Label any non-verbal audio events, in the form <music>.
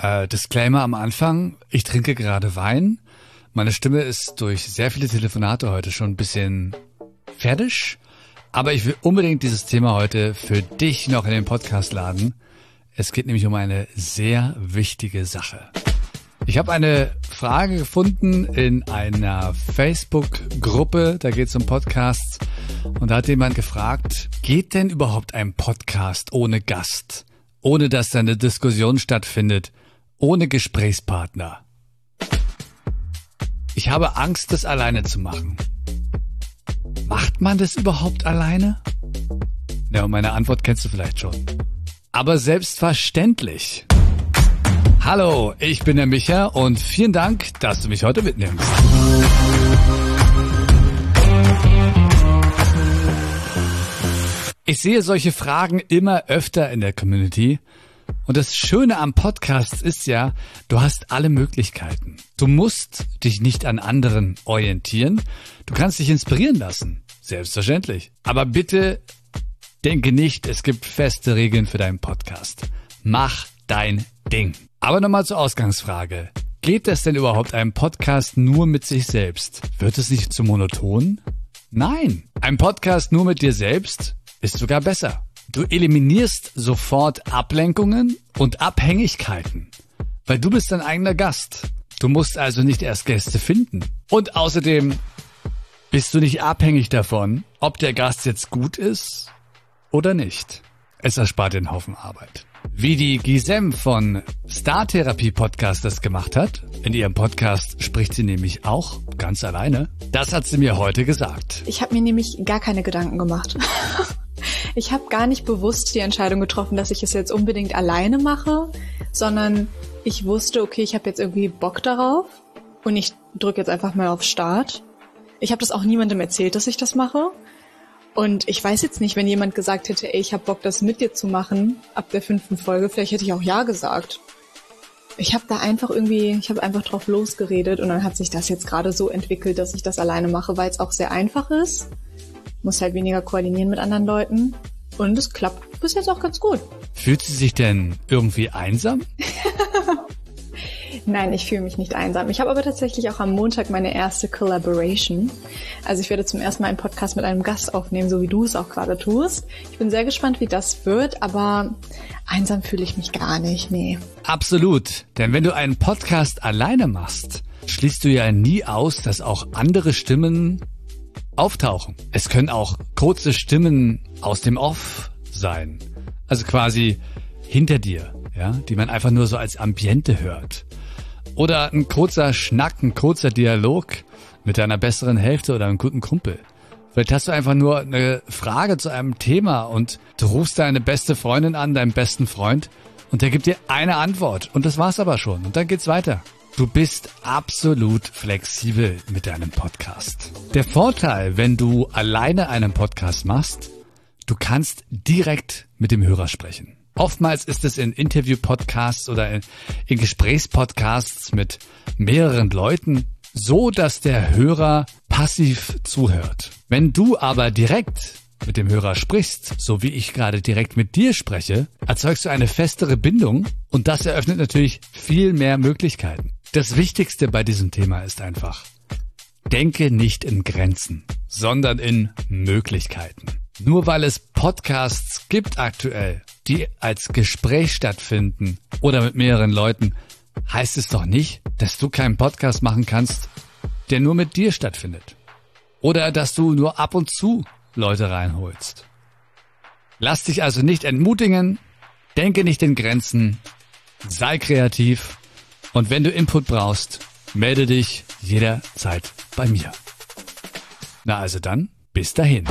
Äh, Disclaimer am Anfang. Ich trinke gerade Wein. Meine Stimme ist durch sehr viele Telefonate heute schon ein bisschen fertig. Aber ich will unbedingt dieses Thema heute für dich noch in den Podcast laden. Es geht nämlich um eine sehr wichtige Sache. Ich habe eine Frage gefunden in einer Facebook-Gruppe, da geht es um Podcasts. Und da hat jemand gefragt, geht denn überhaupt ein Podcast ohne Gast? Ohne dass da eine Diskussion stattfindet? Ohne Gesprächspartner? Ich habe Angst, das alleine zu machen. Macht man das überhaupt alleine? Ja, und meine Antwort kennst du vielleicht schon. Aber selbstverständlich. Hallo, ich bin der Micha und vielen Dank, dass du mich heute mitnimmst. Ich sehe solche Fragen immer öfter in der Community. Und das Schöne am Podcast ist ja, du hast alle Möglichkeiten. Du musst dich nicht an anderen orientieren. Du kannst dich inspirieren lassen. Selbstverständlich. Aber bitte denke nicht, es gibt feste Regeln für deinen Podcast. Mach dein Ding. Aber nochmal zur Ausgangsfrage. Geht es denn überhaupt ein Podcast nur mit sich selbst? Wird es nicht zu monoton? Nein. Ein Podcast nur mit dir selbst ist sogar besser. Du eliminierst sofort Ablenkungen und Abhängigkeiten, weil du bist dein eigener Gast. Du musst also nicht erst Gäste finden. Und außerdem bist du nicht abhängig davon, ob der Gast jetzt gut ist oder nicht. Es erspart den Haufen Arbeit. Wie die Gisem von Star Therapie Podcast das gemacht hat, in ihrem Podcast spricht sie nämlich auch ganz alleine. Das hat sie mir heute gesagt. Ich habe mir nämlich gar keine Gedanken gemacht. <laughs> Ich habe gar nicht bewusst die Entscheidung getroffen, dass ich es jetzt unbedingt alleine mache, sondern ich wusste, okay, ich habe jetzt irgendwie Bock darauf und ich drücke jetzt einfach mal auf Start. Ich habe das auch niemandem erzählt, dass ich das mache. Und ich weiß jetzt nicht, wenn jemand gesagt hätte, ey, ich habe Bock, das mit dir zu machen, ab der fünften Folge, vielleicht hätte ich auch ja gesagt. Ich habe da einfach irgendwie, ich habe einfach drauf losgeredet und dann hat sich das jetzt gerade so entwickelt, dass ich das alleine mache, weil es auch sehr einfach ist muss halt weniger koordinieren mit anderen Leuten. Und es klappt bis jetzt auch ganz gut. Fühlt sie sich denn irgendwie einsam? <laughs> Nein, ich fühle mich nicht einsam. Ich habe aber tatsächlich auch am Montag meine erste Collaboration. Also ich werde zum ersten Mal einen Podcast mit einem Gast aufnehmen, so wie du es auch gerade tust. Ich bin sehr gespannt, wie das wird, aber einsam fühle ich mich gar nicht, nee. Absolut. Denn wenn du einen Podcast alleine machst, schließt du ja nie aus, dass auch andere Stimmen auftauchen. Es können auch kurze Stimmen aus dem Off sein. Also quasi hinter dir, ja, die man einfach nur so als Ambiente hört. Oder ein kurzer Schnack, ein kurzer Dialog mit deiner besseren Hälfte oder einem guten Kumpel. Vielleicht hast du einfach nur eine Frage zu einem Thema und du rufst deine beste Freundin an, deinen besten Freund und der gibt dir eine Antwort und das war's aber schon und dann geht's weiter. Du bist absolut flexibel mit deinem Podcast. Der Vorteil, wenn du alleine einen Podcast machst, du kannst direkt mit dem Hörer sprechen. Oftmals ist es in Interview-Podcasts oder in, in Gesprächspodcasts mit mehreren Leuten so, dass der Hörer passiv zuhört. Wenn du aber direkt mit dem Hörer sprichst, so wie ich gerade direkt mit dir spreche, erzeugst du eine festere Bindung und das eröffnet natürlich viel mehr Möglichkeiten. Das Wichtigste bei diesem Thema ist einfach, denke nicht in Grenzen, sondern in Möglichkeiten. Nur weil es Podcasts gibt aktuell, die als Gespräch stattfinden oder mit mehreren Leuten, heißt es doch nicht, dass du keinen Podcast machen kannst, der nur mit dir stattfindet. Oder dass du nur ab und zu Leute reinholst. Lass dich also nicht entmutigen, denke nicht in Grenzen, sei kreativ und wenn du Input brauchst, melde dich jederzeit bei mir. Na also dann, bis dahin.